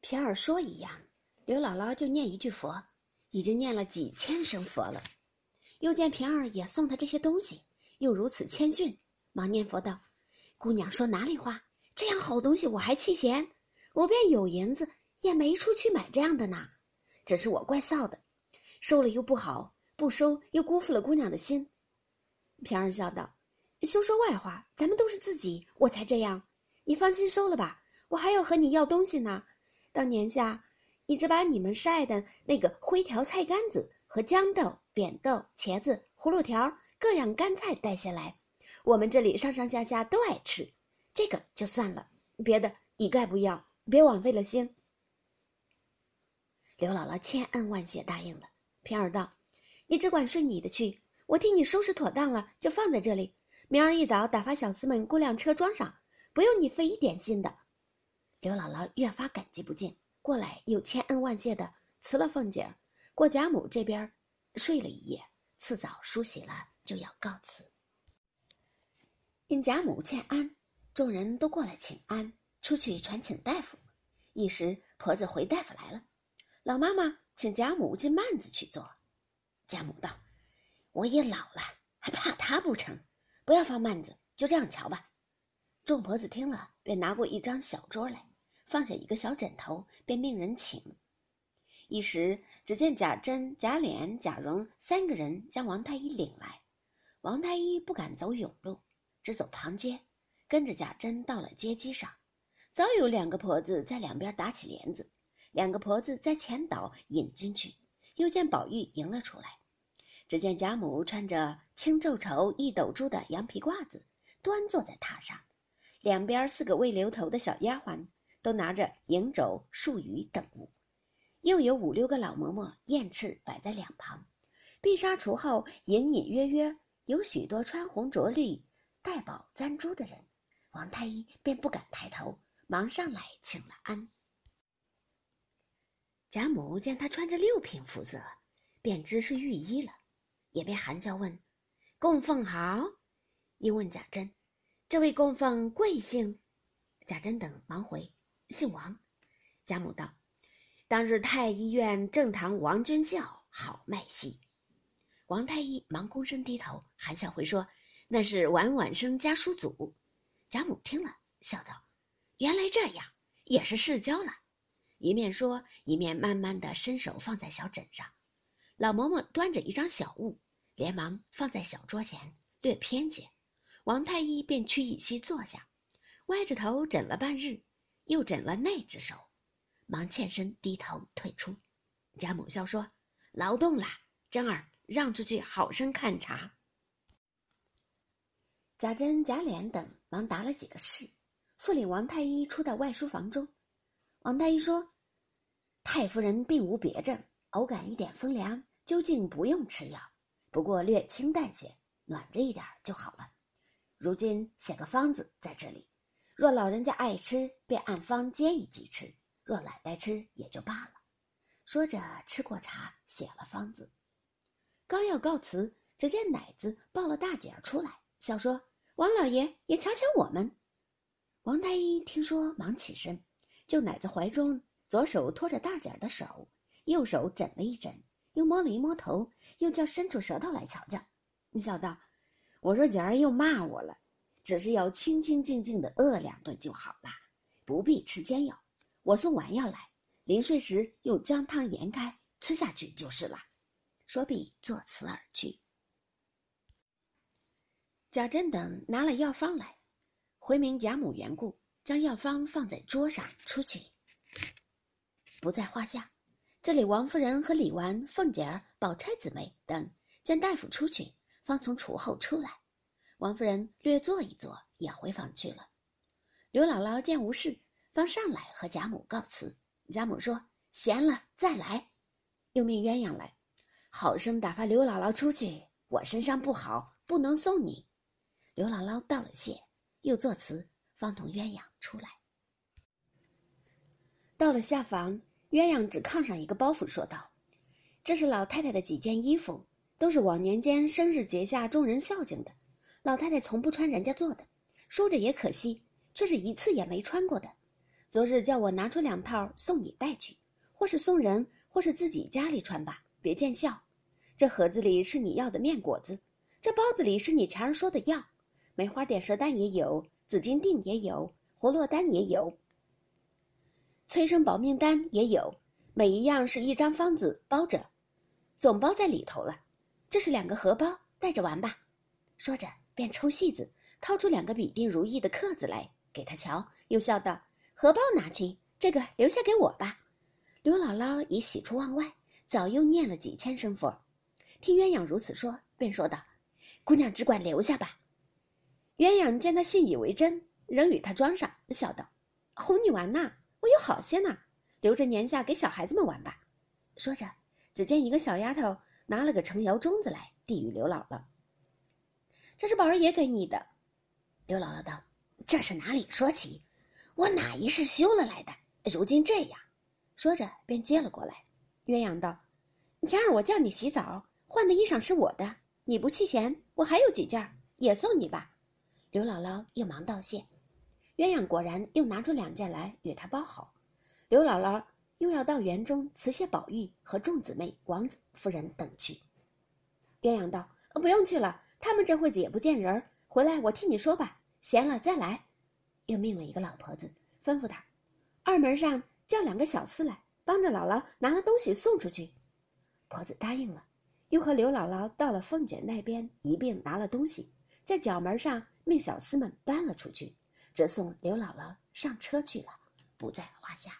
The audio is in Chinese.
平儿说一样，刘姥姥就念一句佛，已经念了几千声佛了。又见平儿也送他这些东西，又如此谦逊，忙念佛道：“姑娘说哪里话？这样好东西我还弃嫌？我便有银子，也没处去买这样的呢。只是我怪臊的，收了又不好，不收又辜负了姑娘的心。”平儿笑道：“休说外话，咱们都是自己，我才这样。你放心收了吧，我还要和你要东西呢。”到年下，一直把你们晒的那个灰条菜干子和豇豆、扁豆、茄子、葫芦条各样干菜带下来，我们这里上上下下都爱吃，这个就算了，别的一概不要，别枉费了心。刘姥姥千恩万谢答应了。平儿道：“你只管顺你的去，我替你收拾妥当了，就放在这里。明儿一早打发小厮们雇辆车装上，不用你费一点心的。”刘姥姥越发感激不尽，过来又千恩万谢的辞了凤姐儿，过贾母这边睡了一夜，次早梳洗了就要告辞。因贾母欠安，众人都过来请安，出去传请大夫。一时婆子回大夫来了，老妈妈请贾母进幔子去坐。贾母道：“我也老了，还怕他不成？不要放幔子，就这样瞧吧。”众婆子听了，便拿过一张小桌来。放下一个小枕头，便命人请。一时只见贾珍、贾琏、贾蓉三个人将王太医领来。王太医不敢走甬路，只走旁街，跟着贾珍到了街机上。早有两个婆子在两边打起帘子，两个婆子在前倒引进去。又见宝玉迎了出来，只见贾母穿着青皱绸一斗珠的羊皮褂子，端坐在榻上，两边四个未留头的小丫鬟。都拿着银轴、树鱼等物，又有五六个老嬷嬷燕翅摆在两旁。碧纱橱后隐隐约约有许多穿红着绿、戴宝簪珠的人。王太医便不敢抬头，忙上来请了安。贾母见他穿着六品服色，便知是御医了，也便含笑问：“供奉好。”又问贾珍：“这位供奉贵姓？”贾珍等忙回。姓王，贾母道：“当日太医院正堂王君孝，好脉系。”王太医忙躬身低头，含笑回说：“那是晚晚生家叔祖。”贾母听了，笑道：“原来这样，也是世交了。”一面说，一面慢慢的伸手放在小枕上。老嬷嬷端着一张小物，连忙放在小桌前，略偏解。王太医便屈一膝坐下，歪着头枕了半日。又枕了那只手，忙欠身低头退出。贾母笑说：“劳动了，珍儿让出去，好生看茶。”贾珍、贾琏等忙答了几个是，复领王太医出到外书房中。王太医说：“太夫人并无别症，偶感一点风凉，究竟不用吃药，不过略清淡些，暖着一点就好了。如今写个方子在这里。”若老人家爱吃，便按方煎一剂吃；若懒得吃，也就罢了。说着，吃过茶，写了方子，刚要告辞，只见奶子抱了大姐儿出来，笑说：“王老爷也瞧瞧我们。”王太医听说，忙起身，就奶子怀中，左手托着大姐儿的手，右手枕了一枕，又摸了一摸头，又叫伸出舌头来瞧瞧。笑道：“我说姐儿又骂我了。”只是要清清静静的饿两顿就好了，不必吃煎药。我送丸药来，临睡时用姜汤研开，吃下去就是了。说毕，作辞而去。贾珍等拿了药方来，回明贾母缘故，将药方放在桌上，出去，不在话下。这里王夫人和李纨、凤姐儿、宝钗姊妹等见大夫出去，方从厨后出来。王夫人略坐一坐，也回房去了。刘姥姥见无事，方上来和贾母告辞。贾母说：“闲了再来。”又命鸳鸯来，好生打发刘姥姥出去。我身上不好，不能送你。刘姥姥道了谢，又作辞，方同鸳鸯出来。到了下房，鸳鸯指炕上一个包袱，说道：“这是老太太的几件衣服，都是往年间生日节下众人孝敬的。”老太太从不穿人家做的，说着也可惜，却是一次也没穿过的。昨日叫我拿出两套送你带去，或是送人，或是自己家里穿吧，别见笑。这盒子里是你要的面果子，这包子里是你前儿说的药，梅花点舌丹也有，紫金锭也有，活络丹也有，催生保命丹也有，每一样是一张方子包着，总包在里头了。这是两个荷包，带着玩吧。说着，便抽戏子，掏出两个比定如意的刻子来给他瞧，又笑道。荷包拿去，这个留下给我吧。刘姥姥已喜出望外，早又念了几千声佛。听鸳鸯如此说，便说道：“姑娘只管留下吧。”鸳鸯见他信以为真，仍与他装上，笑道：“哄你玩呢，我有好些呢，留着年下给小孩子们玩吧。”说着，只见一个小丫头拿了个成窑盅子来，递与刘姥姥：“这是宝儿爷给你的。”刘姥姥道：“这是哪里说起？”我哪一世修了来的？如今这样，说着便接了过来。鸳鸯道：“前儿我叫你洗澡换的衣裳是我的，你不弃嫌，我还有几件也送你吧。”刘姥姥又忙道谢。鸳鸯果然又拿出两件来与他包好。刘姥姥又要到园中辞谢宝玉和众姊妹、王夫人等去。鸳鸯道：“不用去了，他们这会子也不见人回来我替你说吧，闲了再来。”又命了一个老婆子，吩咐他，二门上叫两个小厮来，帮着姥姥拿了东西送出去。婆子答应了，又和刘姥姥到了凤姐那边，一并拿了东西，在角门上命小厮们搬了出去，只送刘姥姥上车去了，不在话下。